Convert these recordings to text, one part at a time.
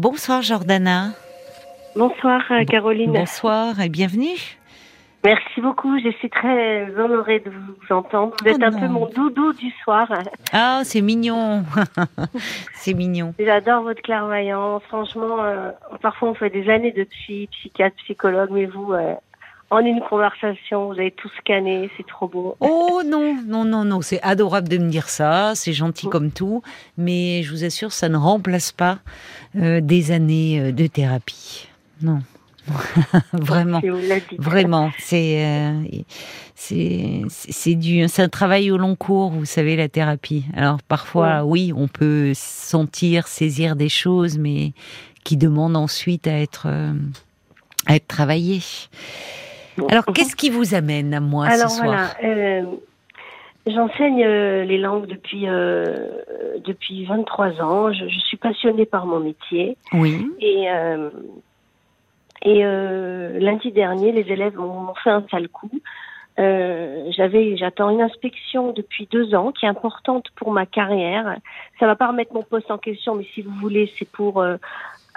Bonsoir Jordana. Bonsoir euh, Caroline. Bonsoir et bienvenue. Merci beaucoup, je suis très honorée de vous entendre. Vous êtes Oh un peu mon doudou du soir. Ah, c'est mignon. c'est mignon. J'adore votre clairvoyance. Franchement, euh, parfois on fait des années de psy, psychiatre, psychologue, mais vous, euh, en une conversation, vous avez tout scanné, c'est trop beau. Oh non, non, non, non, c'est adorable de me dire ça, c'est gentil comme tout, mais je vous assure, ça ne remplace pas euh, des années euh, de thérapie. Non. Vraiment. Vraiment, c'est euh, c'est c'est du c'est un travail au long cours, vous savez la thérapie. Alors parfois oui, on peut sentir, saisir des choses mais qui demandent ensuite à être euh, à être travaillées. Alors qu'est-ce qui vous amène à moi Alors ce soir voilà, euh, j'enseigne euh, les langues depuis euh, depuis 23 ans. Je, je suis passionnée par mon métier. Oui. Et, euh, et lundi dernier, les élèves m'ont m'ont fait un sale coup. Euh, j'avais, j'attends une inspection depuis deux ans qui est importante pour ma carrière. Ça va pas remettre mon poste en question, mais si vous voulez, c'est pour euh,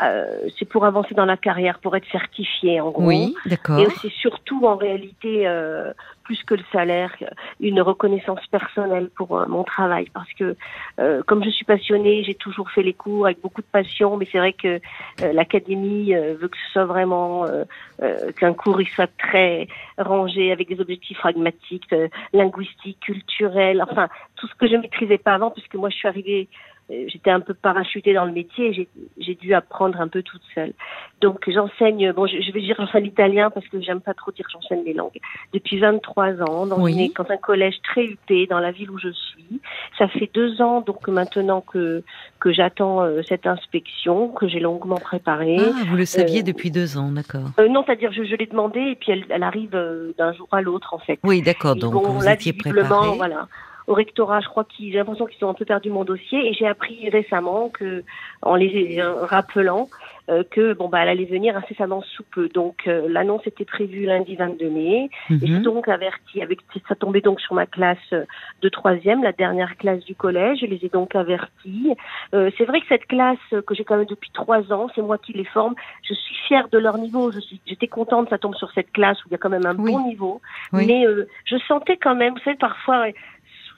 euh, c'est pour avancer dans la carrière, pour être certifié en gros. Oui, d'accord. Et aussi surtout en réalité, euh, plus que le salaire, une reconnaissance personnelle pour euh, mon travail. Parce que euh, comme je suis passionnée, j'ai toujours fait les cours avec beaucoup de passion, mais c'est vrai que euh, l'académie euh, veut que ce soit vraiment euh, euh, qu'un cours il soit très rangé avec des objectifs pragmatiques, euh, linguistiques, culturels, enfin tout ce que je maîtrisais pas avant, puisque moi je suis arrivée J'étais un peu parachutée dans le métier et j'ai- dû apprendre un peu toute seule. Donc j'enseigne, bon je, je vais dire j'enseigne l'italien parce que j'aime pas trop dire j'enseigne les langues. Depuis 23 ans, dans, Oui. une, dans un collège très huppé dans la ville où je suis. Ça fait deux ans donc maintenant que, que j'attends euh, cette inspection, que j'ai longuement préparée. Ah, vous le saviez euh, depuis deux ans, d'accord. Euh, non, c'est-à-dire je, je l'ai demandé et puis elle, elle arrive euh, d'un jour à l'autre en fait. Oui, d'accord. Donc vous là, étiez visiblement, préparé. Voilà. Au rectorat, je crois qu'ils, j'ai l'impression qu'ils ont un peu perdu mon dossier et j'ai appris récemment que, en les rappelant, euh, que bon bah elle allait venir incessamment sous peu. Donc euh, l'annonce était prévue lundi 22 mai. Et Mhm. donc avertie, avec ça tombait donc sur ma classe euh, de troisième, la dernière classe du collège. Je les ai donc avertis. Euh, c'est vrai que cette classe euh, que j'ai quand même depuis trois ans, c'est moi qui les forme. Je suis fière de leur niveau. Je suis, j'étais contente, ça tombe sur cette classe où il y a quand même un Oui. bon niveau. Oui. Mais euh, je sentais quand même, vous savez, parfois,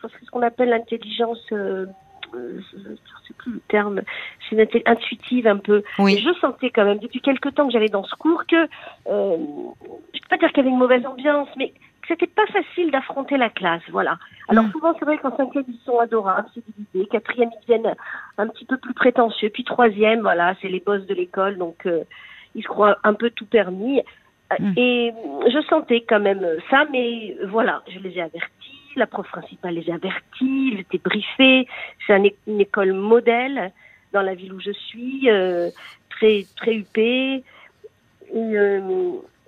euh, c'est ce qu'on appelle l'intelligence. Euh, euh, je ne sais plus le terme, c'est intuitive un peu. Et je sentais quand même depuis quelque temps que j'allais dans ce cours que, euh, je peux pas dire qu'il y avait une mauvaise ambiance, mais que c'était pas facile d'affronter la classe, voilà. Alors Mm. souvent c'est vrai qu'en cinquième ils sont adorables, c'est divisé, quatrième ils viennent un petit peu plus prétentieux, puis troisième, voilà, c'est les boss de l'école, donc euh, ils se croient un peu tout permis. Mm. Et je sentais quand même ça, mais voilà, je les ai avertis, la prof principale les a avertis, ils étaient briefés, c'est une école modèle dans la ville où je suis, euh, très très huppée. Et, euh,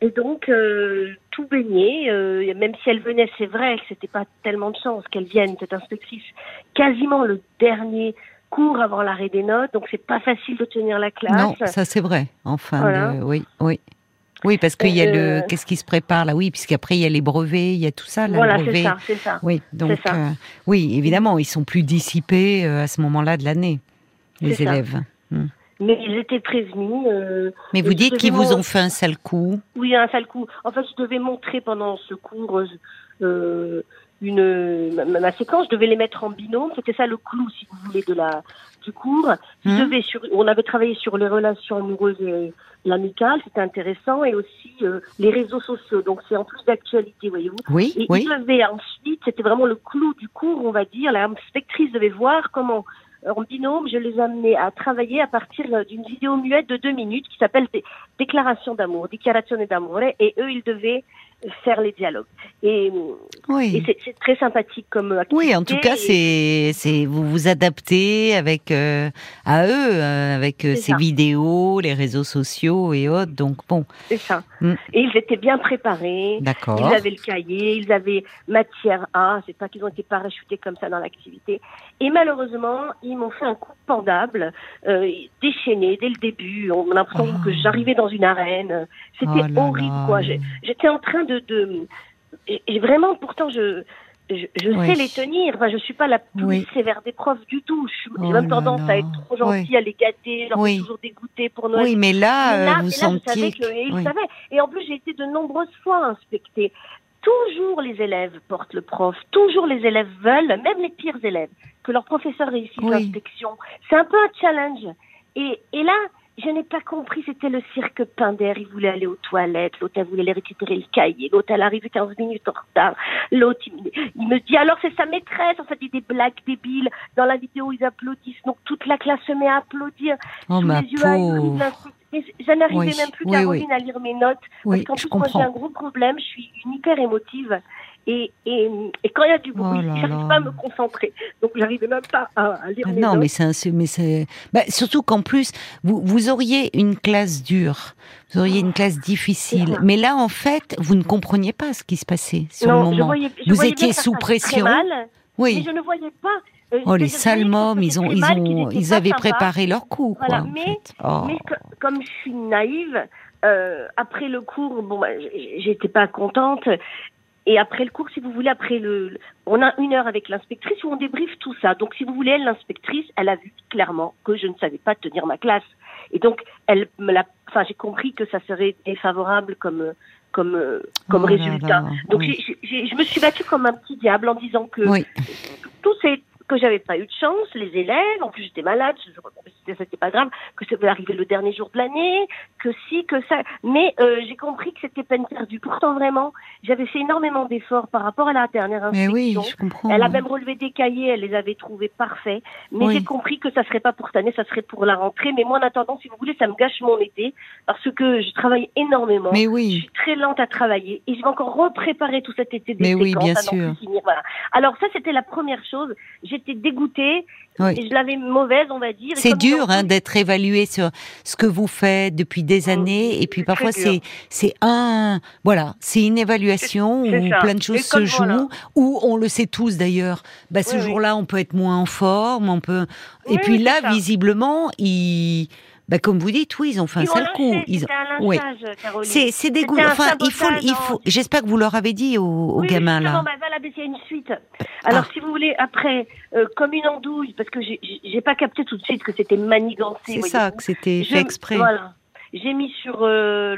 et donc euh, tout baigné, euh, même si elle venait, c'est vrai que c'était pas tellement de chance qu'elle vienne, cette inspectrice, quasiment le dernier cours avant l'arrêt des notes, donc c'est pas facile de tenir la classe. Non, ça c'est vrai. Enfin, Voilà. oui, oui. Oui, parce qu'il y a Euh, le. Qu'est-ce qui se prépare là Oui, puisqu'après il y a les brevets, il y a tout ça, là, voilà, c'est ça, c'est ça. Oui, donc ça. euh, oui, évidemment, ils sont plus dissipés euh, à ce moment-là de l'année, les élèves. Mais ils étaient prévenus. euh, Mais vous dites qu'ils vous ont fait un sale coup. Oui, un sale coup. En fait, je devais montrer pendant ce cours euh, une ma, ma séquence. Je devais les mettre en binôme. C'était ça le clou, si vous voulez, de la du cours. Je Hmm. devais sur, on avait travaillé sur les relations amoureuses et l'amicale. C'était intéressant et aussi euh, les réseaux sociaux. Donc c'est en plus d'actualité, voyez-vous. Oui, Et oui. il devait ensuite, c'était vraiment le clou du cours, on va dire, la inspectrice devait voir comment, euh, en binôme, je les amenais à travailler à partir euh, d'une vidéo muette de deux minutes qui s'appelle Dé- Déclaration d'amour, Dichiarazione d'amore, et eux, ils devaient faire les dialogues. Et, et Oui. c'est c'est très sympathique comme activité. Oui, en tout cas, et- c'est c'est vous vous adaptez avec euh, à eux, euh, avec euh, ces ça. vidéos, les réseaux sociaux et autres. Donc bon, C'est ça. Mm. Et ils étaient bien préparés. d'accord. Ils avaient le cahier, ils avaient matière A, c'est pas qu'ils ont été parachutés comme ça dans l'activité. Et malheureusement, ils m'ont fait un coup pendable, euh, déchaîné dès le début. On a l'impression Oh. que j'arrivais dans une arène. C'était Oh horrible, quoi. J'étais en train de, de et, et vraiment, pourtant, je je, je sais les tenir. Enfin, je suis pas la plus sévère des profs du tout. J'ai oh même tendance à être trop gentille, à les gâter, leur toujours dégoûter pour Noël. Oui, mais là, vous sentiez. Et en plus, j'ai été de nombreuses fois inspectée. Toujours les élèves portent le prof, toujours les élèves veulent, même les pires élèves, que leur professeur réussisse l'inspection. C'est un peu un challenge. Et, et là, je n'ai pas compris, c'était le cirque Pinder. Il voulait aller aux toilettes, l'autre, elle voulait aller récupérer le cahier, l'autre, elle arrive 15 minutes en retard. L'autre, il, me dit, alors c'est sa maîtresse, en fait, il dit des blagues débiles. Dans la vidéo, ils applaudissent, donc toute la classe se met à applaudir. Oh, ma les yeux je n'arrivais même plus, Caroline, à lire mes notes. parce qu'en plus, moi, j'ai un gros problème. Je suis une hyper émotive. Et, et, et, quand il y a du bruit, oh j'arrive pas à me concentrer. Donc, j'arrivais même pas à, lire ah mes non, notes. mais c'est mais c'est bah, surtout qu'en plus, vous, vous auriez une classe dure, vous auriez une classe difficile. Mais là, en fait, vous ne compreniez pas ce qui se passait sur non, le moment. Je voyais, je vous étiez sous pression. Mal, oui. Mais je ne voyais pas euh, oh, les salmos, ils ont, ils ont, ils avaient préparé leur cours. Voilà. mais, oh. mais comme je suis naïve, euh, après le cours, bon, bah, j'étais pas contente. Et après le cours, si vous voulez, après le, on a une heure avec l'inspectrice où on débriefe tout ça. Donc, si vous voulez, l'inspectrice, elle a vu clairement que je ne savais pas tenir ma classe. Et donc, elle me l'a, enfin, j'ai compris que ça serait défavorable comme, comme, comme oh résultat. donc, je me suis battue comme un petit diable en disant que oui. tous ces que j'avais pas eu de chance, les élèves, en plus j'étais malade, c'était pas grave, que ça devait arriver le dernier jour de l'année, que si, que ça. Mais euh, j'ai compris que c'était peine perdue. Pourtant vraiment, j'avais fait énormément d'efforts par rapport à la dernière inspection. Mais oui, je comprends. Elle a même relevé des cahiers, elle les avait trouvés parfaits. Mais j'ai compris que ça serait pas pour cette année, ça serait pour la rentrée. Mais moi, en attendant, si vous voulez, ça me gâche mon été parce que je travaille énormément. Mais oui. Je suis très lente à travailler et je vais encore repréparer tout cet été des Mais oui, bien sûr. voilà. Alors ça, c'était la première chose. J'étais dégoûtée. Et je l'avais mauvaise, on va dire. C'est dur hein, d'être évalué sur ce que vous faites depuis des oh, années, et puis parfois c'est c'est un voilà, c'est une évaluation où plein de choses se jouent, où on le sait tous d'ailleurs. Bah, ce jour-là, on peut être moins en forme, on peut. Et puis là, visiblement, il bah, comme vous dites, oui, ils ont fait un sale coup. Ils ont... Oui. C'est dégoûtant. Enfin, il faut, il faut. J'espère que vous leur avez dit aux, oui, gamins là. Bah, voilà, il y a une suite. Alors, ah. si vous voulez, après, euh, comme une andouille, parce que j'ai pas capté tout de suite que c'était manigancé. C'est ça, que c'était fait exprès. Voilà. J'ai mis sur euh,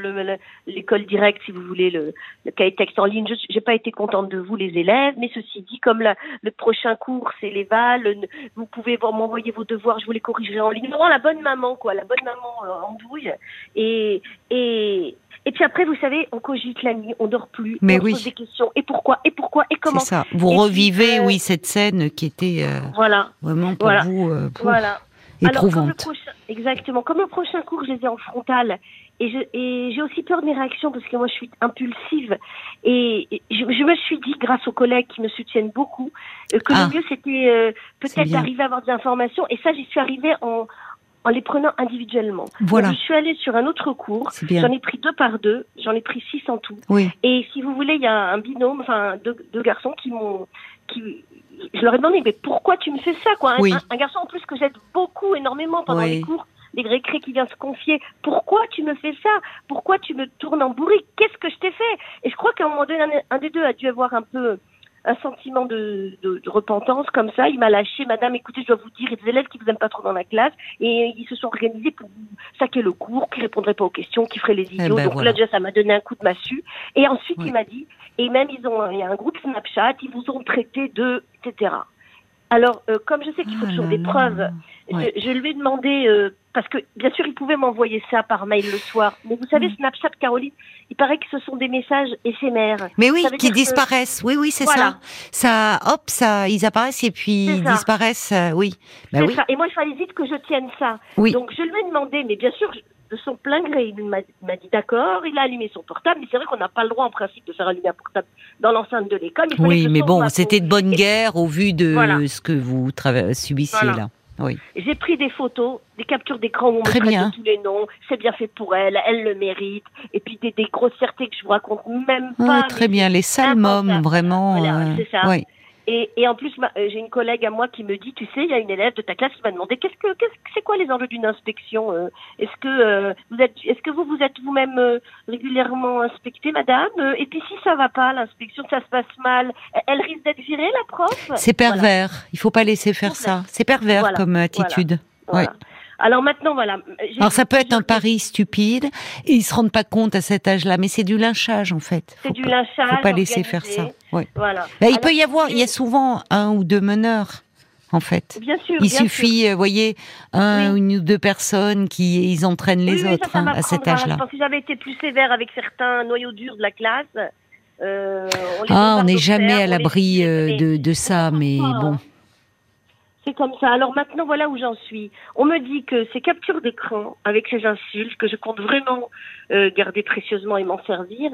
l'école directe, si vous voulez, le, le cahier texte en ligne. Je n'ai pas été contente de vous, les élèves, mais ceci dit, comme la, le prochain cours, c'est les VAL, vous pouvez m'envoyer vos devoirs, je vous les corrigerai en ligne. Vraiment la bonne maman, quoi, la bonne maman euh, en douille. Et, et, et puis après, vous savez, on cogite la nuit, on dort plus, mais on oui. pose des questions. Et pourquoi Et pourquoi Et comment? C'est ça. Vous revivez, euh, oui, cette scène qui était voilà. vraiment pour vous. voilà. Alors, comme le prochain, exactement. Comme le prochain cours, je les ai en frontal. Et, je, j'ai aussi peur de mes réactions parce que moi, je suis impulsive. Et, je, me suis dit, grâce aux collègues qui me soutiennent beaucoup, euh, que le ah. mieux, c'était euh, peut-être d'arriver à avoir des informations. Et ça, j'y suis arrivée en, en les prenant individuellement. Voilà. je suis allée sur un autre cours. J'en ai pris deux par deux. J'en ai pris six en tout. Oui. Et si vous voulez, il y a un binôme, enfin deux, deux garçons qui m'ont, qui, je leur ai demandé, mais pourquoi tu me fais ça, quoi? Un, garçon en plus que j'aide beaucoup, énormément pendant les cours, les récrés qui vient se confier. Pourquoi tu me fais ça? Pourquoi tu me tournes en bourrique? Qu'est-ce que je t'ai fait? Et je crois qu'à un moment donné, un, des deux a dû avoir un peu un sentiment de, de, repentance comme ça. Il m'a lâché, Madame, écoutez, je dois vous dire, il y a des élèves qui vous aiment pas trop dans la classe et ils se sont organisés pour vous saquer le cours, qui répondraient pas aux questions, qui feraient les eh idiots. Ben Donc là déjà, ça m'a donné un coup de massue. Et ensuite, il m'a dit, et même ils ont, il y a un groupe Snapchat, ils vous ont traité de, etc. Alors, euh, comme je sais qu'il faut ah toujours des preuves, je, lui ai demandé, euh, parce que bien sûr, il pouvait m'envoyer ça par mail le soir, mais vous savez, mm. Snapchat, Caroline, il paraît que ce sont des messages éphémères. Mais oui, qui disparaissent. Oui, oui, c'est ça. Ça, hop, ça, ils apparaissent et puis ils disparaissent. Euh, oui. Ben oui. Ça. Et moi, il fallait vite que je tienne ça. Oui. Donc, je lui ai demandé, mais bien sûr, de son plein gré, il m'a dit d'accord, il a allumé son portable, mais c'est vrai qu'on n'a pas le droit en principe de faire allumer un portable dans l'enceinte de l'école. Oui, mais bon, c'était de bonne guerre au vu de ce que vous subissiez là. Oui. J'ai pris des photos, des captures d'écran où on très bien. tous les noms. C'est bien fait pour elle, elle le mérite. Et puis des, des grossièretés que je vous raconte même pas. très bien, les sales vraiment. Voilà, euh, c'est ça. Oui. Et, et en plus, euh, j'ai une collègue à moi qui me dit, tu sais, il y a une élève de ta classe qui m'a demandé qu'est-ce que, qu'est-ce que c'est quoi les enjeux d'une inspection euh, Est-ce que euh, vous êtes, est-ce que vous vous êtes vous-même régulièrement inspecté, madame? Et puis si ça va pas, l'inspection, ça se passe mal, elle- elle risque d'être virée, la prof? C'est pervers. Il faut pas laisser faire ça. C'est pervers Voilà, comme attitude. Voilà. Alors maintenant, voilà. Alors ça peut être un pari stupide et ils se rendent pas compte à cet âge-là, mais c'est du lynchage en fait. C'est du lynchage. Faut pas laisser faire ça. Ouais. Voilà. Bah, il Alors, peut y avoir, il y a souvent un ou deux meneurs en fait. Bien sûr. Il bien suffit, euh, voyez, un Oui. une ou deux personnes qui ils entraînent les Oui, autres ça, ça hein, à cet âge-là. Je pense que j'avais été plus sévère avec certains noyaux durs de la classe. Euh, on Ah, on n'est jamais à les l'abri euh, de, de ça, mais Ah. bon. C'est comme ça. Alors maintenant, voilà où j'en suis. On me dit que ces captures d'écran avec ces insultes, que je compte vraiment euh, garder précieusement et m'en servir,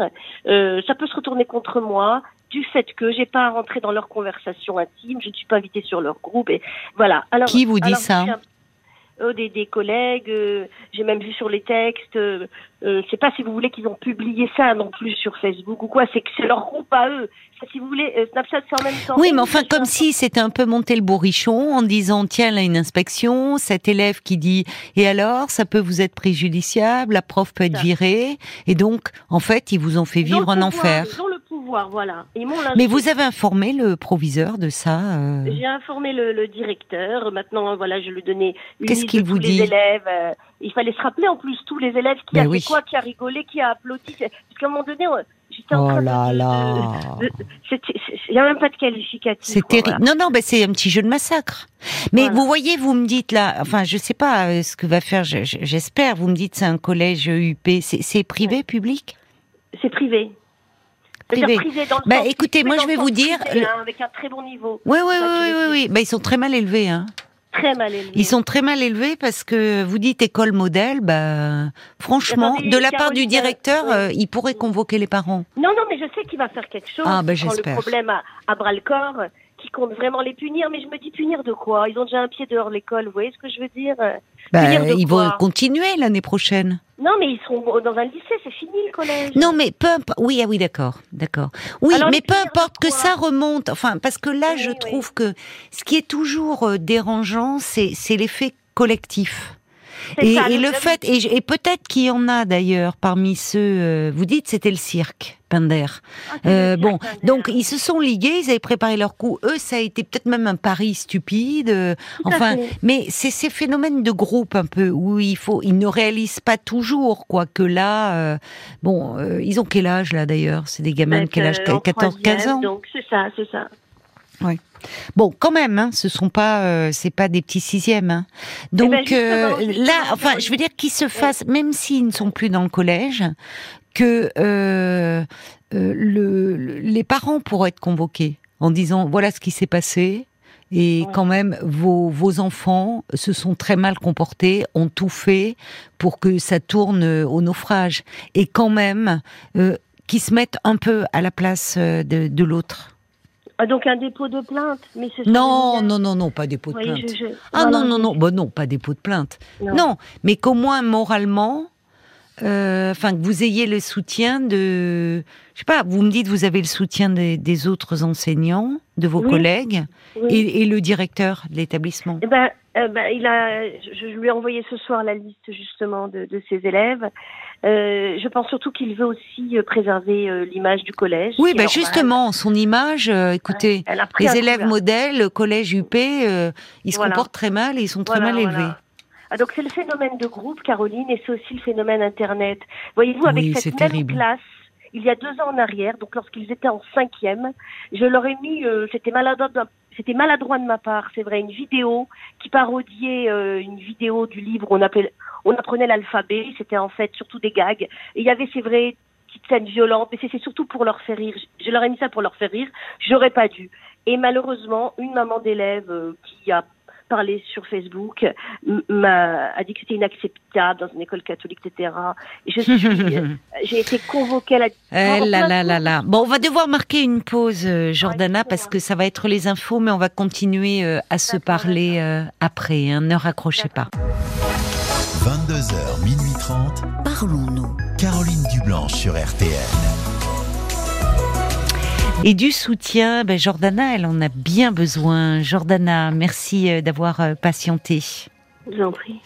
euh, ça peut se retourner contre moi du fait que j'ai pas à rentrer dans leur conversation intime, je ne suis pas invitée sur leur groupe et voilà. Alors, Qui vous dit alors, ça des, des collègues, euh, j'ai même vu sur les textes. Euh, euh, c'est pas si vous voulez qu'ils ont publié ça non plus sur Facebook ou quoi. C'est que c'est leur groupe à eux. Si vous voulez, euh, Snapchat c'est en même temps. Oui, mais enfin, comme si c'était un peu monter le bourrichon en disant tiens, là, une inspection, cet élève qui dit et alors, ça peut vous être préjudiciable, la prof peut être virée, et donc, en fait, ils vous ont fait vivre un enfer. Voilà. Ils Mais vous avez informé le proviseur de ça euh, J'ai informé le, le directeur. Maintenant, voilà, je lui donnais une Qu'est-ce qu'il vous dit les élèves. euh, il fallait se rappeler en plus tous les élèves qui Ben a fait oui. quoi, qui a rigolé, qui a applaudi. Parce qu'à un moment donné, on- j'étais en Oh train là de- là Il n'y a même pas de qualificatif. C'est terrible. Non, non, ben c'est un petit jeu de massacre. Mais Voilà. vous voyez, vous me dites là, enfin, je sais pas euh, ce que va faire, je- je- j'espère. Vous me dites c'est un collège UP, c'est privé, public? C'est privé. Privé. Dans le Bah, sens- écoutez, moi, je vais vous dire, privé, hein, avec un très bon niveau. Oui, oui, oui, oui, oui, oui. Ben, ils sont très mal élevés, hein. Très mal élevé. Ils sont très mal élevés parce que vous dites école modèle, bah, franchement, Attendez, de la part du Caroline, directeur, oui. euh, il pourrait convoquer les parents. Non, non, mais je sais qu'il va faire quelque chose. Ah, ben, prend j'espère. le problème à, à bras le corps, compte vraiment les punir. Mais je me dis punir de quoi? Ils ont déjà un pied dehors de l'école. Vous voyez ce que je veux dire? Bah, Punir de ils vont continuer l'année prochaine. Non, mais ils seront dans un lycée. C'est fini le collège. Non, mais peu importe. Oui, ah oui, d'accord, d'accord. Oui, Alors, mais peu importe que ça remonte. Enfin, parce que là, Oui, je oui. trouve que ce qui est toujours euh, dérangeant, c'est c'est l'effet collectif. Et, ça, et le fait, et, peut-être qu'il y en a d'ailleurs parmi ceux. euh, vous dites c'était le cirque, Pinder. Ah, Euh, bon, donc ils se sont ligués, ils avaient préparé leur coup. Eux, ça a été peut-être même un pari stupide. euh, enfin, fait. mais c'est ces phénomènes de groupe un peu où il faut, ils ne réalisent pas toujours quoi que là. euh, bon, ils ont quel âge là d'ailleurs? C'est des gamins de Donc, quel âge? euh, en 14, 15 troisième, ans? Donc c'est ça, c'est ça. Bon, quand même, hein, ce sont pas, euh, c'est pas des petits sixièmes. hein. Donc ben, justement, euh, là, enfin, je veux dire qu'ils se fassent, même s'ils ne sont plus dans le collège, que euh, le, le- les parents pourraient être convoqués en disant voilà ce qui s'est passé. Et Ouais. quand même, vos, vos enfants se sont très mal comportés, ont tout fait pour que ça tourne au naufrage. Et quand même, qu'ils se mettent un peu à la place de, de l'autre. Ah, donc un dépôt de plainte. Mais Non, non, non, non, pas dépôt de Oui, plainte. je- je- Ah voilà. non, non, non, bah non, pas dépôt de plainte. Non. Non, mais qu'au moins moralement, euh, enfin que vous ayez le soutien de, je sais pas, vous me dites vous avez le soutien des, des autres enseignants, de vos Oui. collègues Oui. et, et le directeur de l'établissement. Eh ben, euh, ben, il a, je, je lui ai envoyé ce soir la liste justement de, de ses élèves. Euh, je pense surtout qu'il veut aussi euh, préserver euh, l'image du collège. Oui, bah justement, son image, euh, écoutez, les élèves modèles, le collège UP, ils se Voilà. comportent très mal et ils sont très mal voilà. élevés. Ah, donc c'est le phénomène de groupe, Caroline, et c'est aussi le phénomène Internet. Voyez-vous, avec Oui, cette même terrible. classe, il y a deux ans en arrière, donc lorsqu'ils étaient en cinquième, je leur ai mis, c'était maladroit, de- c'était maladroit de ma part, c'est vrai, une vidéo qui parodiait euh, une vidéo du livre. On appelait, on apprenait l'alphabet. C'était en fait surtout des gags. Et il y avait, c'est vrai, petites scènes violentes, mais c'est surtout pour leur faire rire. Je, leur ai mis ça pour leur faire rire. J'aurais pas dû. Et malheureusement, une maman d'élève euh, qui a parlé sur Facebook m'a a dit que c'était inacceptable dans une école catholique, etc. Et je suis, euh, j'ai été convoquée à la. Eh là là là là. Bon, on va devoir marquer une pause, euh, Jordana, parce que ça va être les infos, mais on va continuer à se parler après. Hein, ne raccrochez pas. 22h, minuit 30. Parlons-nous. Caroline Dublanche sur RTN. Et du soutien, ben Jordana, elle en a bien besoin. Jordana, merci euh, d'avoir euh, patienté. Je vous en prie.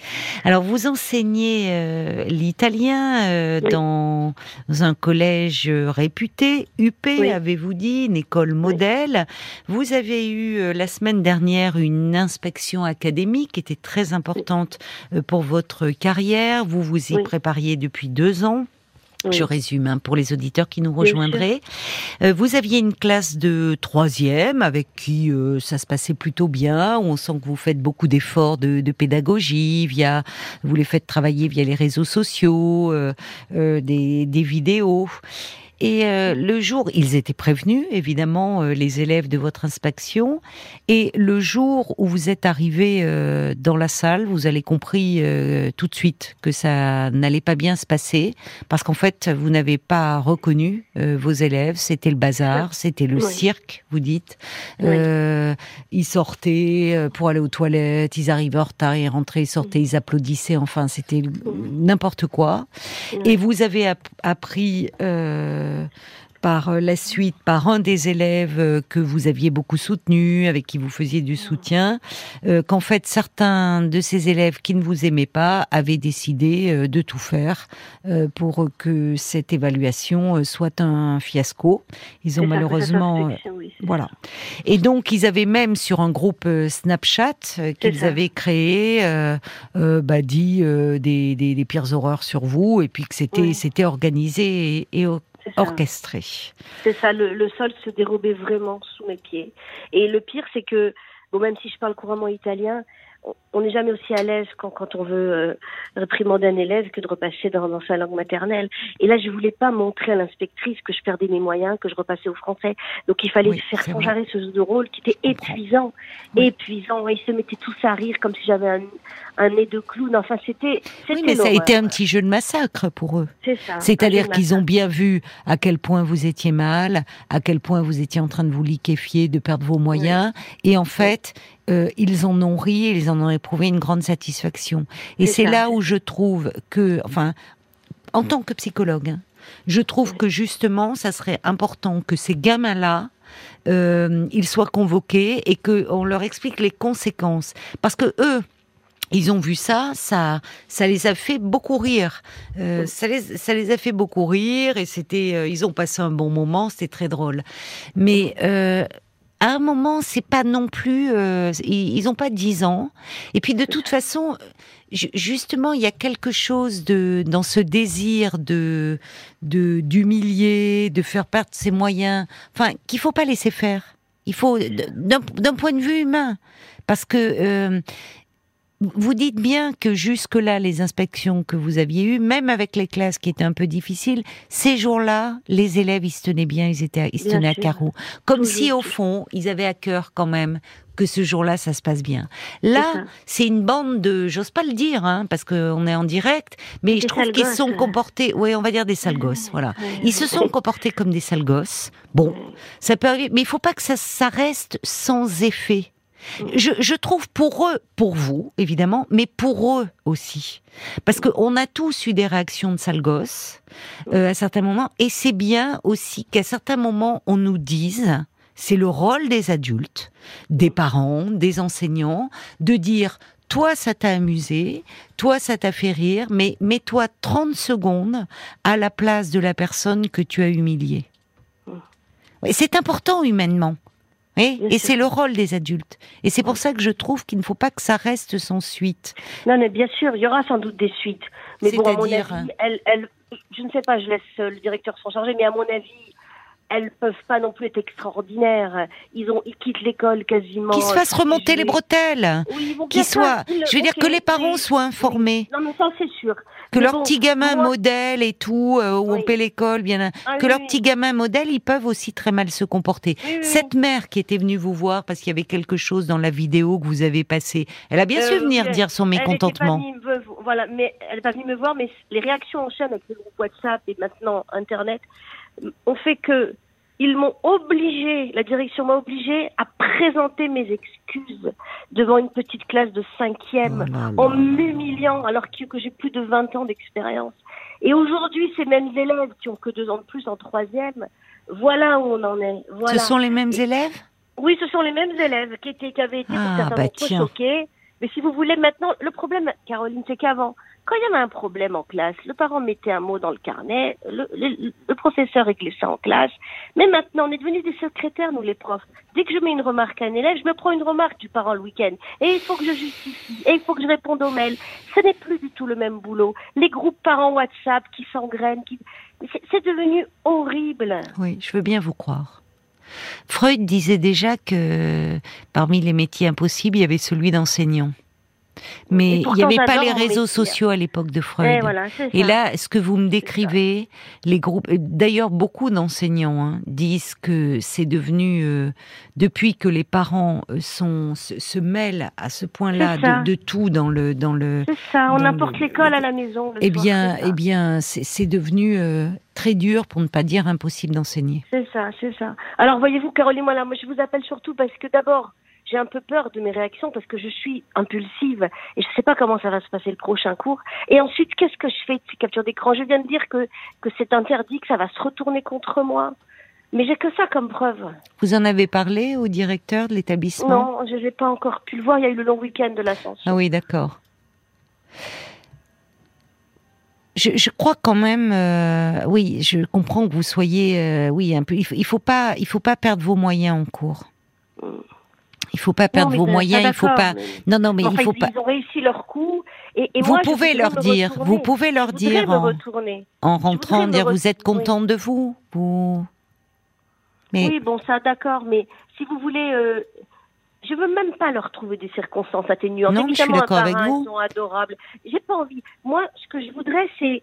Alors, vous enseignez euh, l'italien euh, Oui. dans un collège euh, réputé, UP, Oui. avez-vous dit, une école modèle. Vous avez eu euh, la semaine dernière une inspection académique qui était très importante pour votre carrière. Vous vous y prépariez depuis deux ans. Oui. Je résume hein, pour les auditeurs qui nous rejoindraient. Euh, vous aviez une classe de troisième avec qui euh, ça se passait plutôt bien. On sent que vous faites beaucoup d'efforts de, de pédagogie via, vous les faites travailler via les réseaux sociaux, euh, euh, des, des vidéos. Et euh, le jour, ils étaient prévenus, évidemment, euh, les élèves de votre inspection. Et le jour où vous êtes arrivé euh, dans la salle, vous avez compris euh, tout de suite que ça n'allait pas bien se passer, parce qu'en fait, vous n'avez pas reconnu euh, vos élèves. C'était le bazar, c'était le Oui. cirque, vous dites. Oui. Euh, ils sortaient pour aller aux toilettes, ils arrivaient en retard, ils rentraient, ils sortaient, ils applaudissaient. Enfin, c'était n'importe quoi. Et vous avez app- appris euh, par euh, la suite, par un des élèves euh, que vous aviez beaucoup soutenu, avec qui vous faisiez du soutien, euh, qu'en fait certains de ces élèves qui ne vous aimaient pas avaient décidé euh, de tout faire euh, pour que cette évaluation euh, soit un fiasco. Ils ont malheureusement... euh, oui, voilà. Et donc, ils avaient même sur un groupe euh, Snapchat euh, qu'ils avaient créé, euh, euh, bah, dit euh, des, des, des pires horreurs sur vous, et puis que c'était Oui. c'était organisé et, et. Orchestré. C'est ça, le, le sol se dérobait vraiment sous mes pieds. Et le pire, c'est que, bon, même si je parle couramment italien, on- n'est jamais aussi à l'aise quand, quand on veut euh, réprimander un élève que de repasser dans, dans sa langue maternelle. Et là, je voulais pas montrer à l'inspectrice que je perdais mes moyens, que je repassais au français. Donc, il fallait Oui, faire arrêt ce jeu de rôle qui était épuisant. Oui. Épuisant. Et ils se mettaient tous à rire comme si j'avais un, un nez de clown. Enfin, c'était. Oui, mais ça a été un petit jeu de massacre pour eux. C'est ça. C'est-à-dire qu'ils ont bien vu à quel point vous étiez mal, à quel point vous étiez en train de vous liquéfier, de perdre vos moyens, et en fait, euh, ils en ont ri et ils en ont éprouvé une grande satisfaction. Et C'est là où je trouve que, enfin, en tant que psychologue, hein, je trouve que justement, ça serait important que ces gamins-là, euh, ils soient convoqués et que on leur explique les conséquences, parce que eux. Ils ont vu ça, ça, ça les a fait beaucoup rire. Euh, ça, les, ça les a fait beaucoup rire et c'était, euh, ils ont passé un bon moment, c'était très drôle. Mais à un moment, c'est pas non plus, euh, ils, ils ont pas 10 ans. Et puis de toute façon, ju- justement, il y a quelque chose de dans ce désir de de d'humilier, de faire perdre ses moyens, enfin qu'il faut pas laisser faire. Il faut d'un d'un point de vue humain, parce que euh, vous dites bien que jusque-là, les inspections que vous aviez eues, même avec les classes qui étaient un peu difficiles, ces jours-là, les élèves, ils se tenaient bien, ils, étaient, ils se Bien tenaient à sûr. carreau. Comme si, au fond, ils avaient à cœur quand même que ce jour-là, ça se passe bien. Là, c'est une bande de, j'ose pas le dire, hein, parce qu'on est en direct, mais Des je trouve qu'ils se sont gosses. comportés, oui, on va dire des sales gosses, voilà. Ils se sont comportés comme des sales gosses. Bon, ça peut arriver, mais il faut pas que ça, ça reste sans effet. Je, je trouve pour eux, pour vous, évidemment, mais pour eux aussi. Parce qu'on a tous eu des réactions de sales gosses euh, à certains moments, et c'est bien aussi qu'à certains moments, on nous dise, c'est le rôle des adultes, des parents, des enseignants, de dire toi, ça t'a amusé, toi, ça t'a fait rire, mais mets-toi 30 secondes à la place de la personne que tu as humiliée. Ouais, C'est important humainement. Bien et sûr. c'est le rôle des adultes. Et c'est pour ça que je trouve qu'il ne faut pas que ça reste sans suite. Non, mais bien sûr, il y aura sans doute des suites. Mais bon, à mon avis, elles, elles, je ne sais pas, je laisse le directeur s'en charger, mais à mon avis, elles peuvent pas non plus être extraordinaires. Ils ont, ils quittent l'école quasiment. Qu'ils se fassent remonter les bretelles. Oui, Qu'ils bien soient. Je veux dire que les parents soient informés. Non, mais ça, c'est sûr. Que Mais leur bon, petit gamin moi- modèle et tout, euh, où on Oui. paie l'école, bien. Ah que oui, oui. petits gamins modèles, ils peuvent aussi très mal se comporter. Cette mère qui était venue vous voir parce qu'il y avait quelque chose dans la vidéo que vous avez passée, elle a bien su Euh, venir dire son Elle était pas mécontentement. venue me- voilà, mais elle n'est pas venue me voir, mais les réactions en chaîne avec le groupe WhatsApp et maintenant Internet ont fait que ils m'ont obligé, la direction m'a obligé à présenter mes excuses devant une petite classe de cinquième Oh en m'humiliant alors que, que j'ai plus de 20 ans d'expérience. Et aujourd'hui, ces mêmes élèves qui ont que deux ans de plus en troisième, voilà où on en est. Voilà. Ce sont les mêmes élèves? Oui, ce sont les mêmes élèves qui, étaient, qui avaient été Ah, pour certains bah choqués. Mais si vous voulez maintenant, le problème, Caroline, c'est qu'avant, quand il y avait un problème en classe, le parent mettait un mot dans le carnet, le, professeur réglait ça en classe. Mais maintenant, on est devenus des secrétaires, nous les profs. Dès que je mets une remarque à un élève, je me prends une remarque du parent le week-end. Et il faut que je justifie, et il faut que je réponde aux mails. Ce n'est plus du tout le même boulot. Les groupes parents WhatsApp qui s'engrainent, qui... c'est devenu horrible. Oui, je veux bien vous croire. Freud disait déjà que parmi les métiers impossibles, il y avait celui d'enseignant. Mais il n'y avait pas les réseaux métier. sociaux à l'époque de Freud. Et voilà, c'est Et là, ce que vous me décrivez, les groupes, euh, d'ailleurs beaucoup d'enseignants hein, disent que c'est devenu, euh, depuis que les parents euh, sont, se, se mêlent à ce point-là de, de tout dans le, dans le, C'est ça, on apporte le- l'école à la maison. eh bien, eh bien, c'est c'est devenu euh, très dur, pour ne pas dire impossible d'enseigner. C'est ça, c'est ça. Alors voyez-vous, Caroline, moi, là, moi je vous appelle surtout parce que d'abord, j'ai un peu peur de mes réactions parce que je suis impulsive et je ne sais pas comment ça va se passer le prochain cours. Et ensuite, qu'est-ce que je fais de ces captures d'écran? Je viens de dire que, que c'est interdit, que ça va se retourner contre moi. Mais j'ai que ça comme preuve. Vous en avez parlé au directeur de l'établissement? Non, je n'ai pas encore pu le voir. Il y a eu le long week-end de l'ascension. Ah oui, d'accord. Je, je crois quand même, euh, oui, je comprends que vous soyez, euh, oui, un peu. Il faut, il faut pas, il faut pas perdre vos moyens en cours. Il faut pas perdre Non, vos moyens. Il faut pas. Non, non, mais Enfin, il faut ils, pas. ils ont réussi leur coup. Et, et Vous moi, pouvez leur dire, vous pouvez leur Je dire en, rentrant, dire vous êtes retourner. content de vous, vous. Mais Oui, bon, ça, d'accord, mais si vous voulez, euh, je veux même pas leur trouver des circonstances atténuantes. Non, mais je suis Évidemment, d'accord avec vous. Ils sont adorables. J'ai pas envie. Moi, ce que je voudrais, c'est,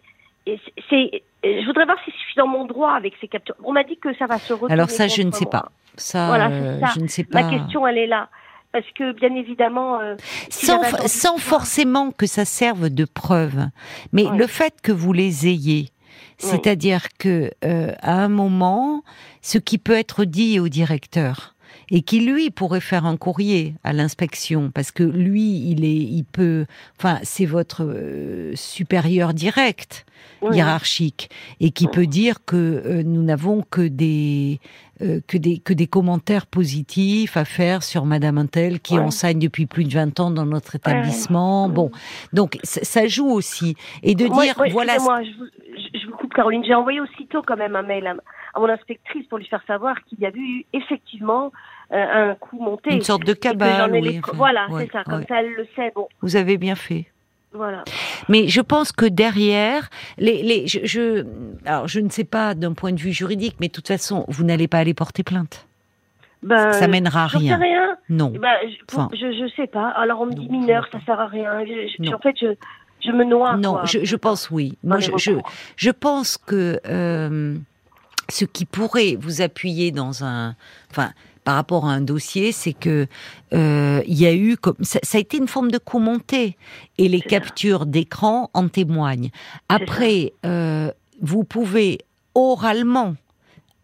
c'est, je voudrais voir si je suis dans mon droit avec ces captures. On m'a dit que ça va se retourner. alors ça, je ne sais pas. Ça, Voilà, c'est euh, ça. je ne sais pas. Ma question, elle est là. Parce que, bien évidemment, euh, si sans, attendu forcément que ça serve de preuve. Mais le fait que vous les ayez, c'est-à-dire que euh, à un moment, ce qui peut être dit au directeur et qui lui pourrait faire un courrier à l'inspection parce que lui il est il peut enfin c'est votre euh, supérieur direct Oui. hiérarchique et qui peut dire que euh, nous n'avons que des euh, que des que des commentaires positifs à faire sur Madame Intel qui Ouais. enseigne depuis plus de 20 ans dans notre établissement. Ouais. Bon, donc ça, joue aussi et de Moi- dire moi, voilà excusez-moi, je, vous- je- je vous coupe, Caroline. J'ai envoyé aussitôt quand même un mail à, à mon inspectrice pour lui faire savoir qu'il y avait eu effectivement euh, un coup monté. une sorte de cabale. oui, enfin, voilà, ouais, c'est ça. Comme ça, elle le sait. Bon, Vous avez bien fait. Voilà. Mais je pense que derrière, les, les, je, je, alors je ne sais pas d'un point de vue juridique, mais de toute façon, vous n'allez pas aller porter plainte. Ben, Ça mènera à rien. rien. Non. Ben, je, pour- Enfin. je, je sais pas. Alors on me dit Non, mineur, ça sert à rien. Je- en fait, je, je me noie. Non, quoi. je, je pense oui. Moi, je pense que euh, ce qui pourrait vous appuyer dans un, enfin, par rapport à un dossier, c'est que euh, y a eu comme ça, ça a été une forme de coup monté. Et les captures d'écran en témoignent. Après, euh, vous pouvez oralement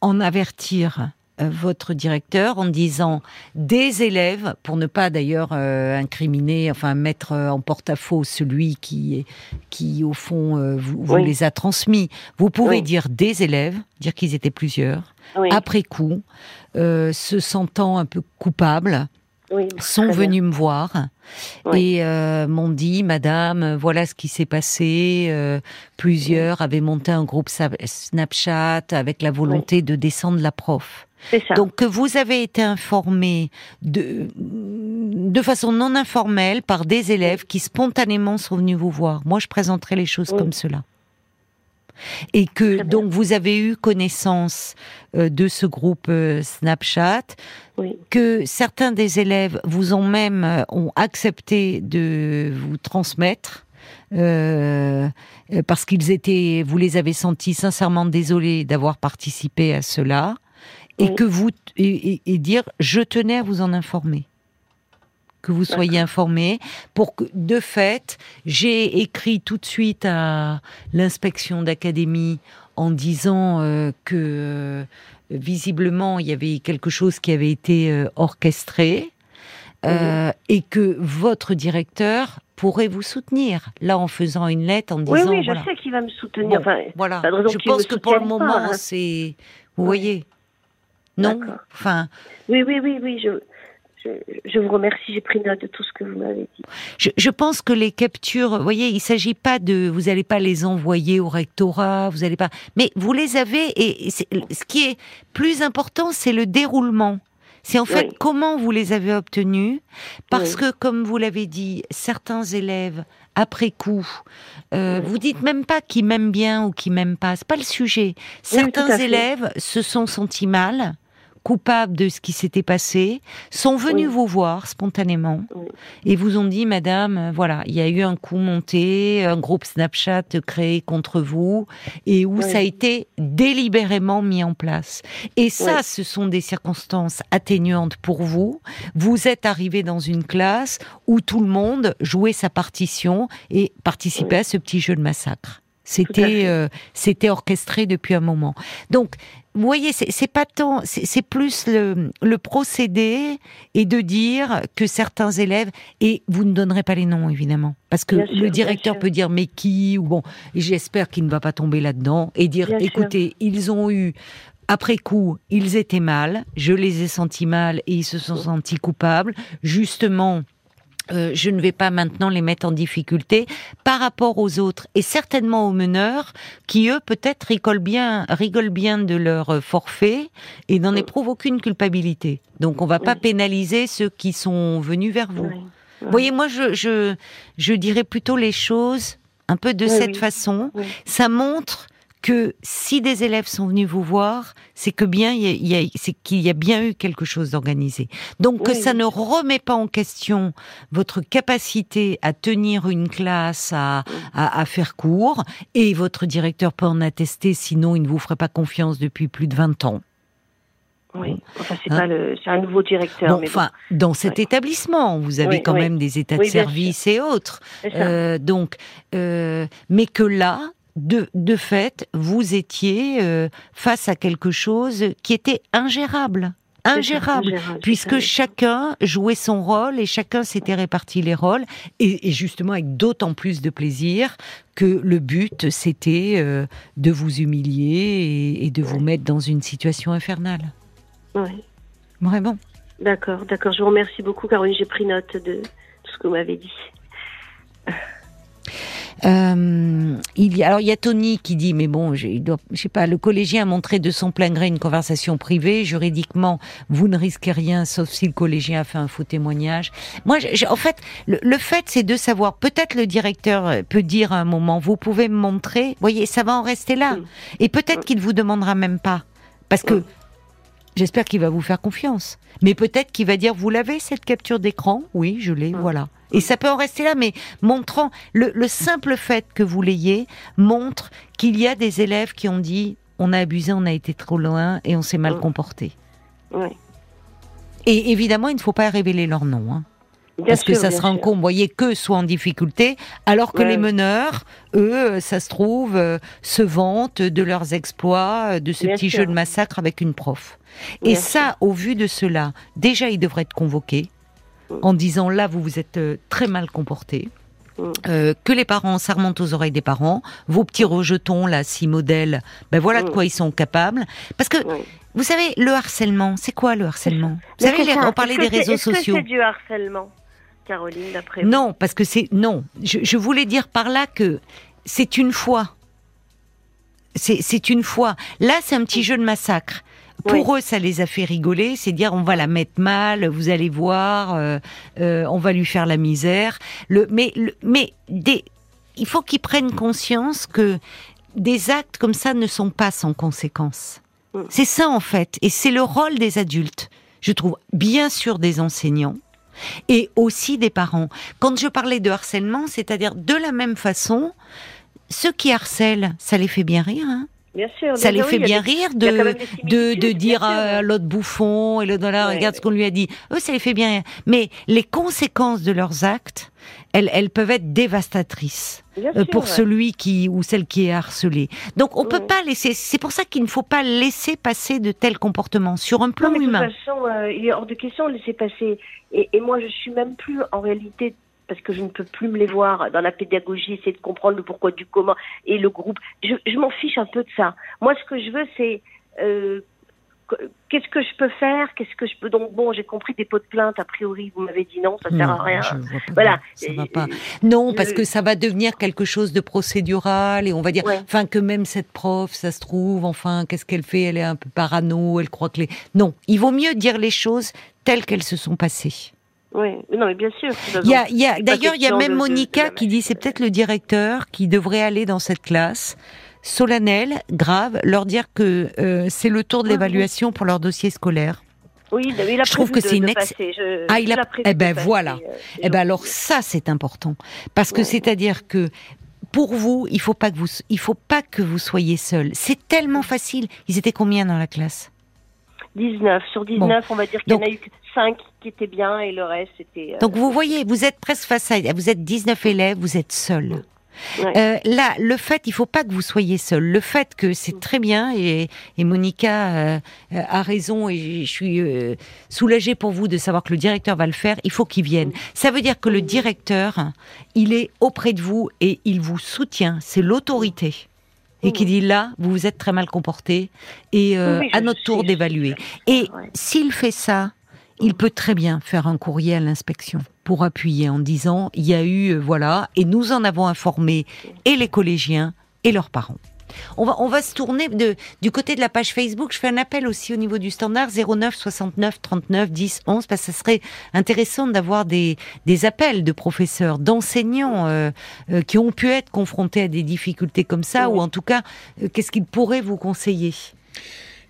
en avertir votre directeur en disant des élèves, pour ne pas d'ailleurs euh, incriminer, enfin mettre en porte-à-faux celui qui, qui au fond, euh, vous, vous Oui. les a transmis. Vous pouvez Oui. dire des élèves, dire qu'ils étaient plusieurs, Oui, après coup, euh, se sentant un peu coupables, oui, sont bien. venus me voir Oui. et euh, m'ont dit, Madame, voilà ce qui s'est passé. euh, plusieurs avaient monté un groupe Snapchat avec la volonté de descendre la prof. Ça. Donc que vous avez été informé de, de façon non informelle par des élèves qui spontanément sont venus vous voir. Moi, je présenterai les choses Oui. comme cela. Et que Très bien. donc vous avez eu connaissance euh, de ce groupe euh, Snapchat, oui. que certains des élèves vous ont même euh, ont accepté de vous transmettre euh, parce qu'ils étaient, vous les avez sentis sincèrement désolés d'avoir participé à cela et Oui. que vous et, et- et dire je tenais à vous en informer que vous soyez informés pour que de fait j'ai écrit tout de suite à l'inspection d'académie en disant euh, que euh, visiblement il y avait quelque chose qui avait été euh, orchestré euh, et que votre directeur pourrait vous soutenir, là en faisant une lettre, en disant. Oui, oui, je voilà. sais qu'il va me soutenir. enfin, voilà. Je pense que pour le moment, hein. c'est. Vous voyez Non. Enfin, Oui, oui, oui, oui, je, je, je vous remercie, j'ai pris note de tout ce que vous m'avez dit. je, je pense que les captures, vous voyez, il s'agit pas de. Vous n'allez pas les envoyer au rectorat, vous n'allez pas. Mais vous les avez, et ce qui est plus important, c'est le déroulement. C'est en fait Oui. comment vous les avez obtenus, parce Oui. que, comme vous l'avez dit, certains élèves, après coup, euh, Oui. vous dites même pas qu'ils m'aiment bien ou qu'ils m'aiment pas, c'est pas le sujet. Certains élèves se sont sentis mal, coupables de ce qui s'était passé, sont venus Oui. vous voir spontanément Oui. et vous ont dit, Madame, euh, voilà, il y a eu un coup monté, un groupe Snapchat créé contre vous, et où Oui. ça a été délibérément mis en place. Et ça, ce sont des circonstances atténuantes pour vous. Vous êtes arrivé dans une classe où tout le monde jouait sa partition et participait à ce petit jeu de massacre. C'était, euh, c'était orchestré depuis un moment. Donc, vous voyez, c'est pas tant, c'est plus le, le procédé et de dire que certains élèves, et vous ne donnerez pas les noms évidemment, parce que Bien le directeur peut dire mais qui, ou bon, j'espère qu'il ne va pas tomber là-dedans, et dire Bien sûr. écoutez, ils ont eu, après coup, ils étaient mal, je les ai sentis mal et ils se sont sentis coupables, justement. Euh, je ne vais pas maintenant les mettre en difficulté par rapport aux autres et certainement aux meneurs qui eux peut-être rigolent bien, rigolent bien de leur euh, forfait et n'en éprouvent aucune culpabilité. Donc on va pas pénaliser ceux qui sont venus vers vous. Oui. Voyez, moi je, je je dirais plutôt les choses un peu de Oui, cette façon. Ça montre que si des élèves sont venus vous voir, c'est que bien il y a- il y a, c'est qu'il y a bien eu quelque chose d'organisé. Donc que ça ne remet pas en question votre capacité à tenir une classe, à, à, à faire cours, et votre directeur peut en attester, sinon il ne vous ferait pas confiance depuis plus de 20 ans. Oui. Enfin, c'est Hein pas le, c'est un nouveau directeur. Bon, mais enfin, dans cet Ouais. établissement, vous avez Oui, quand oui. même des états de Oui, service et autres. Euh, donc, euh, mais que là, de, de fait, vous étiez euh, face à quelque chose qui était ingérable. Ingérable. ingérable, Puisque chacun jouait son rôle et chacun s'était réparti les rôles, et, et justement avec d'autant plus de plaisir que le but c'était euh, de vous humilier et, et de vous mettre dans une situation infernale. Oui. Vraiment. D'accord, d'accord. Je vous remercie beaucoup, Caroline. J'ai pris note de tout ce que vous m'avez dit. Euh, il y a, alors il y a Tony qui dit mais bon je, il doit- je sais pas le collégien a montré de son plein gré une conversation privée. Juridiquement vous ne risquez rien sauf si le collégien a fait un faux témoignage. Moi je- en fait le, le fait c'est de savoir peut-être le directeur euh, peut dire à un moment vous pouvez me montrer. Vous voyez ça va en rester là. Et peut-être qu'il vous demandera même pas. Parce que. J'espère qu'il va vous faire confiance. Mais peut-être qu'il va dire, vous l'avez cette capture d'écran? Oui, je l'ai, Mm. voilà. Et ça peut en rester là, mais montrant, le, le simple fait que vous l'ayez montre qu'il y a des élèves qui ont dit, on a abusé, on a été trop loin et on s'est mal Mm. comporté. Oui. Et évidemment, il ne faut pas révéler leur nom. Hein, Bien parce que ça un sûr. con, vous voyez, qu'eux soient en difficulté, alors que Ouais. les meneurs, eux, ça se trouve, euh, se vantent de leurs exploits, euh, de ce Bien petit sûr. jeu de massacre avec une prof. Et ça, au vu de cela, déjà, ils devraient être convoqués Mm. en disant là, vous vous êtes euh, très mal comporté. Mm. Euh, que les parents, ça remonte aux oreilles des parents. Vos petits rejetons, là, six modèles, ben voilà de Mm. quoi ils sont capables. Parce que, vous savez, le harcèlement, c'est quoi le harcèlement? Vous Mais savez, on parlait des que réseaux est-ce que sociaux. c'est du harcèlement, Caroline, d'après vous Non, parce que c'est non. Je, je voulais dire par là que c'est une fois. C'est une fois. Là, c'est un petit jeu de massacre. Pour eux, ça les a fait rigoler. C'est dire on va la mettre mal, vous allez voir, euh, euh, on va lui faire la misère. Le, mais le- mais des, il faut qu'ils prennent conscience que des actes comme ça ne sont pas sans conséquences. Mm. C'est ça en fait, et c'est le rôle des adultes. Je trouve bien sûr des enseignants et aussi des parents. Quand je parlais de harcèlement, c'est-à-dire de la même façon, ceux qui harcèlent, ça les fait bien rire. Hein Bien sûr. ça les fait oui, bien des- rire de, de, dire à l'autre bouffon et le dollar, Ouais, regarde ce qu'on lui a dit. Eux, ça les fait bien rire. Mais les conséquences de leurs actes, elles, elles peuvent être dévastatrices euh, sûr, pour ouais. celui qui ou celle qui est harcelée. Donc on peut Ouais. pas laisser. C'est pour ça qu'il ne faut pas laisser passer de tels comportements sur un plan Non, mais de humain. toute façon, euh, il est hors de question de laisser passer. Et, et moi, je suis même plus en réalité parce que je ne peux plus me les voir dans la pédagogie, essayer de comprendre le pourquoi du comment et le groupe. Je, je m'en fiche un peu de ça. Moi, ce que je veux, c'est euh, qu'est-ce que je peux faire? Qu'est-ce que je peux donc bon J'ai compris des pots de plainte a priori. Vous m'avez dit non, ça sert à rien. voilà, ça va pas. Non, parce que ça va devenir quelque chose de procédural et on va dire, enfin que même cette prof, ça se trouve, enfin qu'est-ce qu'elle fait? Elle est un peu parano, elle croit que les. Non, il vaut mieux dire les choses telles qu'elles se sont passées. Oui, non, mais bien sûr. Il y a d'ailleurs, il y a même Monica qui dit, c'est peut-être le directeur qui devrait aller dans cette classe solennel, grave, leur dire que euh, c'est le tour de l'évaluation pour leur dossier scolaire. Oui, il a je trouve que c'est une ex... ah, il a. Eh ben voilà. Euh, eh ben alors ça c'est important parce que c'est-à-dire que pour vous, il faut pas que vous, il faut pas que vous soyez seul. C'est tellement facile. Ils étaient combien dans la classe? 19. Sur 19, on va dire qu'il y en a eu 5 qui étaient bien et le reste c'était. Euh, Donc vous voyez, vous êtes presque face à, vous êtes 19 élèves, vous êtes seul. Euh, là, le fait, il faut pas que vous soyez seul. Le fait que c'est très bien et, Monica euh, a raison et je suis euh, soulagée pour vous de savoir que le directeur va le faire. Il faut qu'il vienne. Ça veut dire que le directeur, il est auprès de vous et il vous soutient. C'est l'autorité et qui dit là, vous vous êtes très mal comporté et à notre tour d'évaluer. Et s'il fait ça, il peut très bien faire un courrier à l'inspection pour appuyer en disant il y a eu euh, voilà et nous en avons informé et les collégiens et leurs parents. On va, on va se tourner de, du côté de la page Facebook. Je fais un appel aussi au niveau du standard 09 69 39 10 11 parce que ce serait intéressant d'avoir des, des appels de professeurs, d'enseignants euh, euh, qui ont pu être confrontés à des difficultés comme ça ou en tout cas qu'est-ce qu'ils pourraient vous conseiller?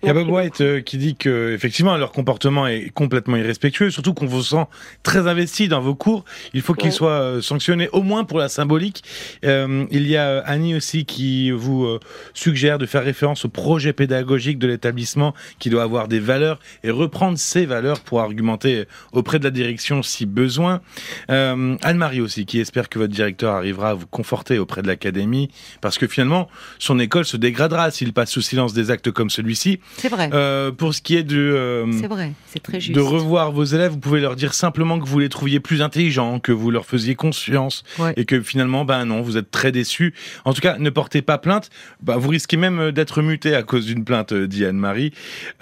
Il y a Bob White euh, qui dit que effectivement leur comportement est complètement irrespectueux, surtout qu'on vous sent très investi dans vos cours. Il faut qu'ils soient euh, sanctionnés au moins pour la symbolique. Euh, il y a Annie aussi qui vous suggère de faire référence au projet pédagogique de l'établissement qui doit avoir des valeurs et reprendre ces valeurs pour argumenter auprès de la direction si besoin. Anne-Marie aussi qui espère que votre directeur arrivera à vous conforter auprès de l'académie parce que finalement son école se dégradera s'il passe sous silence des actes comme celui-ci. C'est vrai. Euh, pour ce qui est de, euh, c'est vrai, c'est très juste. de revoir vos élèves, vous pouvez leur dire simplement que vous les trouviez plus intelligents, que vous leur faisiez conscience, et que finalement, ben non, vous êtes très déçus. En tout cas, ne portez pas plainte. Ben, vous risquez même d'être muté à cause d'une plainte, euh, dit Anne-Marie.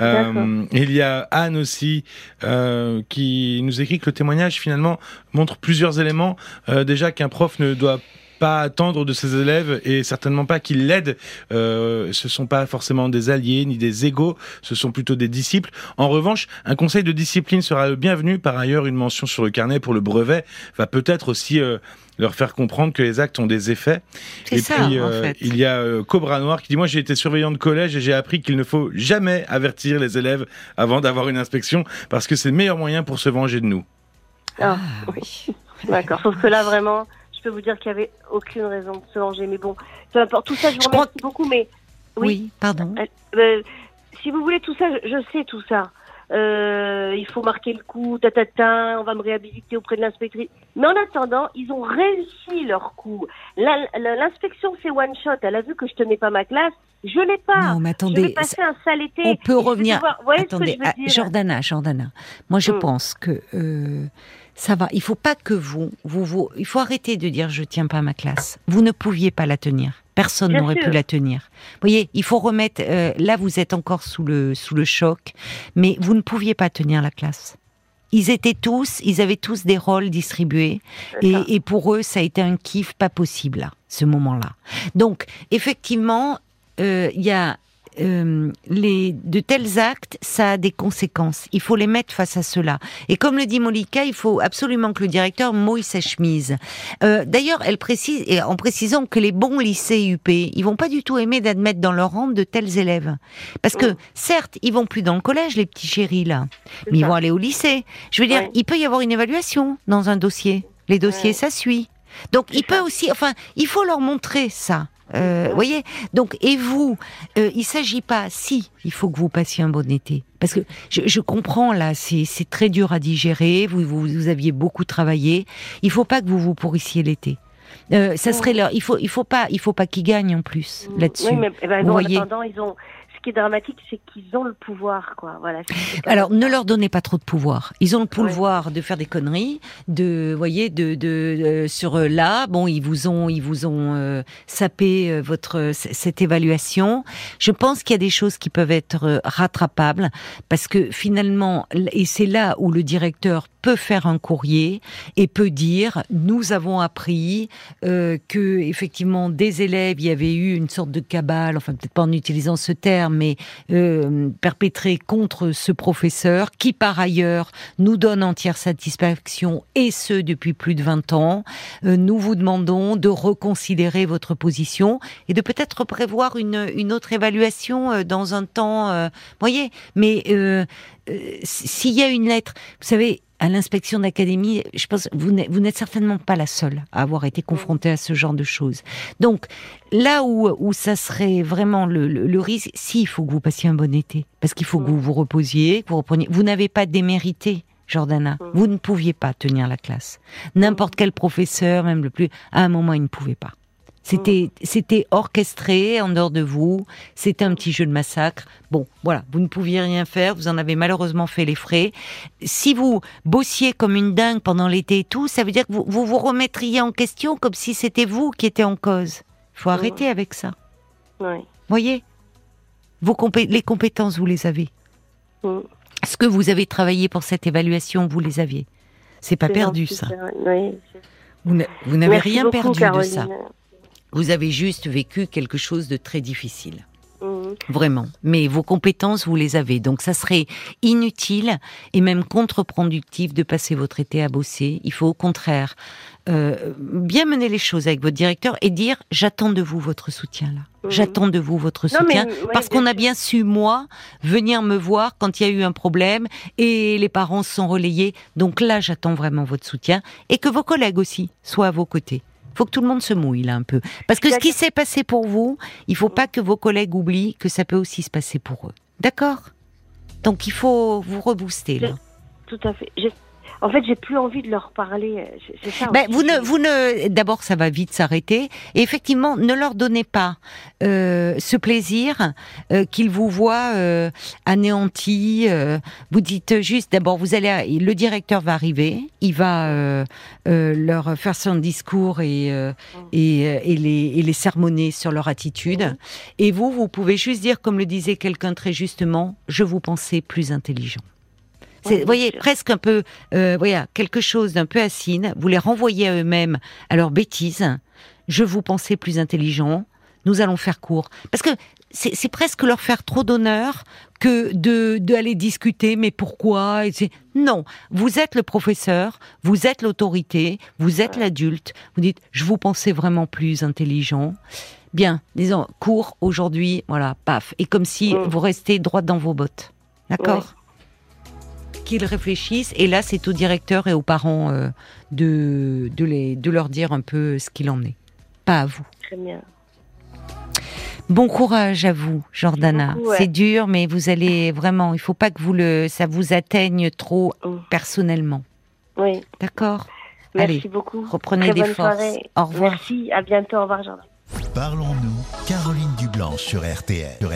Euh, il y a Anne aussi euh, qui nous écrit que le témoignage finalement montre plusieurs éléments. déjà qu'un prof ne doit pas attendre de ses élèves et certainement pas qu'ils l'aident. Euh, ce sont pas forcément des alliés ni des égaux, ce sont plutôt des disciples. En revanche, un conseil de discipline sera le bienvenu. Par ailleurs, une mention sur le carnet pour le brevet va peut-être aussi euh, leur faire comprendre que les actes ont des effets. Et ça, puis, euh, il y a euh, Cobra Noir qui dit Moi, j'ai été surveillant de collège et j'ai appris qu'il ne faut jamais avertir les élèves avant d'avoir une inspection parce que c'est le meilleur moyen pour se venger de nous. Ah, ah oui. D'accord. Sauf que là, vraiment, je peux vous dire qu'il n'y avait aucune raison de se venger. Mais bon, peu importe. Tout ça, je vous remercie beaucoup. Mais oui, pardon. Euh, euh, si vous voulez tout ça, je, sais tout ça. Euh, il faut marquer le coup, ta, ta, ta, on va me réhabiliter auprès de l'inspectrice. Mais en attendant, ils ont réussi leur coup. L'inspection, c'est one shot. Elle a vu que je tenais pas ma classe. Je l'ai pas. Non, mais attendez. Je passer un sale été. On peut revenir. attendez, ah, Jordana, Jordana. Moi, je hmm. pense que ça va. Il faut pas que vous, vous, vous, il faut arrêter de dire je tiens pas ma classe. Vous ne pouviez pas la tenir. Personne n'aurait pu la tenir. Vous voyez, il faut remettre. Euh, là, vous êtes encore sous le sous le choc, mais vous ne pouviez pas tenir la classe. Ils étaient tous, ils avaient tous des rôles distribués, et, et, pour eux, ça a été un kiff pas possible, ce moment-là. Donc, effectivement, euh, il y a euh, les, de tels actes, ça a des conséquences. Il faut les mettre face à cela. Et comme le dit Molika, il faut absolument que le directeur mouille sa chemise. Euh, D'ailleurs, elle précise, et en précisant que les bons lycées UP, ils vont pas du tout aimer d'admettre dans leur rang de tels élèves. Parce que, certes, ils vont plus dans le collège, les petits chéris, là. Mais ils vont aller au lycée. Je veux dire, il peut y avoir une évaluation dans un dossier. Les dossiers, ça suit. Donc, il peut aussi, enfin, il faut leur montrer ça. Euh, voyez Donc, et vous, euh, il s'agit pas, si, il faut que vous passiez un bon été. Parce que je, je comprends, là, c'est très dur à digérer, vous, vous, aviez beaucoup travaillé. Il faut pas que vous vous pourrissiez l'été. Euh, ça serait leur, il faut, il faut pas, il faut pas qu'ils gagnent en plus là-dessus. Oui, mais eh ben, en attendant, ils ont, qui est dramatique, c'est qu'ils ont le pouvoir, quoi. Voilà. Alors, ne leur donnez pas trop de pouvoir. Ils ont le pouvoir de faire des conneries, de, voyez, de, de, sur euh, là, bon, ils vous ont, ils vous ont euh, sapé euh, votre cette évaluation. Je pense qu'il y a des choses qui peuvent être rattrapables parce que finalement, et c'est là où le directeur peut faire un courrier et peut dire nous avons appris euh, que effectivement des élèves il y avait eu une sorte de cabale enfin peut-être pas en utilisant ce terme mais euh, perpétrée contre ce professeur qui par ailleurs nous donne entière satisfaction et ce depuis plus de 20 ans. Euh, nous vous demandons de reconsidérer votre position et de peut-être prévoir une, une autre évaluation euh, dans un temps euh, voyez mais euh, s'il y a une lettre vous savez à l'inspection d'académie, je pense vous n'êtes, vous n'êtes certainement pas la seule à avoir été confrontée à ce genre de choses. Donc là où, où ça serait vraiment le, le, risque, si il faut que vous passiez un bon été, parce qu'il faut que vous vous reposiez, que vous repreniez. Vous n'avez pas démérité. Jordana, vous ne pouviez pas tenir la classe. N'importe quel professeur, même le plus, à un moment, il ne pouvait pas. C'était, c'était orchestré en dehors de vous. C'était un petit jeu de massacre. Bon, voilà, vous ne pouviez rien faire. Vous en avez malheureusement fait les frais. Si vous bossiez comme une dingue pendant l'été et tout, ça veut dire que vous vous, vous remettriez en question comme si c'était vous qui étiez en cause. Il faut arrêter avec ça. Oui. Voyez, vos compé les compétences, vous les avez. Mm. Ce que vous avez travaillé pour cette évaluation, vous les aviez. C'est pas perdu, ça. Oui. Vous n'avez rien beaucoup, perdu Caroline. de ça. Vous avez juste vécu quelque chose de très difficile. Mm. Vraiment. Mais vos compétences, vous les avez. Donc ça serait inutile et même contre-productif de passer votre été à bosser. Il faut au contraire euh, bien mener les choses avec votre directeur et dire j'attends de vous votre soutien là. Mhm. J'attends de vous votre Non, mais, soutien ouais, parce qu'on a bien su moi venir me voir quand il y a eu un problème et les parents se sont relayés. Donc là, j'attends vraiment votre soutien et que vos collègues aussi soient à vos côtés. Faut que tout le monde se mouille là un peu parce que ce qui s'est passé pour vous, il faut pas que vos collègues oublient que ça peut aussi se passer pour eux. D'accord? Donc il faut vous rebooster là. Tout à fait. En fait, j'ai plus envie de leur parler. ça. Ben, vous ne, vous ne, d'abord, ça va vite s'arrêter. Et effectivement, ne leur donnez pas euh, ce plaisir euh, qu'ils vous voient euh, anéantis. euh. vous dites juste, d'abord, vous allez, le directeur va arriver, il va euh, euh, leur faire son discours et euh, et, et les et les sermonner sur leur attitude. Et vous, vous pouvez juste dire, comme le disait quelqu'un très justement, je vous pensais plus intelligent. C'est, vous voyez, presque un peu, euh, voilà, quelque chose d'un peu acide. Vous les renvoyez à eux-mêmes, à leurs bêtises. Je vous pensais plus intelligent. Nous allons faire court. Parce que c'est, c'est presque leur faire trop d'honneur que de d'aller discuter. Mais pourquoi Et c'est- Non, vous êtes le professeur, vous êtes l'autorité, vous êtes l'adulte. Vous dites, je vous pensais vraiment plus intelligent. Bien, disons, court aujourd'hui, voilà, paf. Et comme si Mm. vous restez droit dans vos bottes. D'accord? Qu'ils réfléchissent. Et là, c'est au directeur et aux parents euh, de, de, les, de leur dire un peu ce qu'il en est. Pas à vous. Très bien. Bon courage à vous, Jordana. ouais. C'est dur, mais vous allez vraiment. Il faut pas que vous le, ça vous atteigne trop Mm. personnellement. Oui. D'accord? Merci Allez, beaucoup. reprenez Très des bonne forces. soirée. Au revoir. Merci. À bientôt. Au revoir, Jordan. Parlons-nous, Caroline Dublanche sur RTL.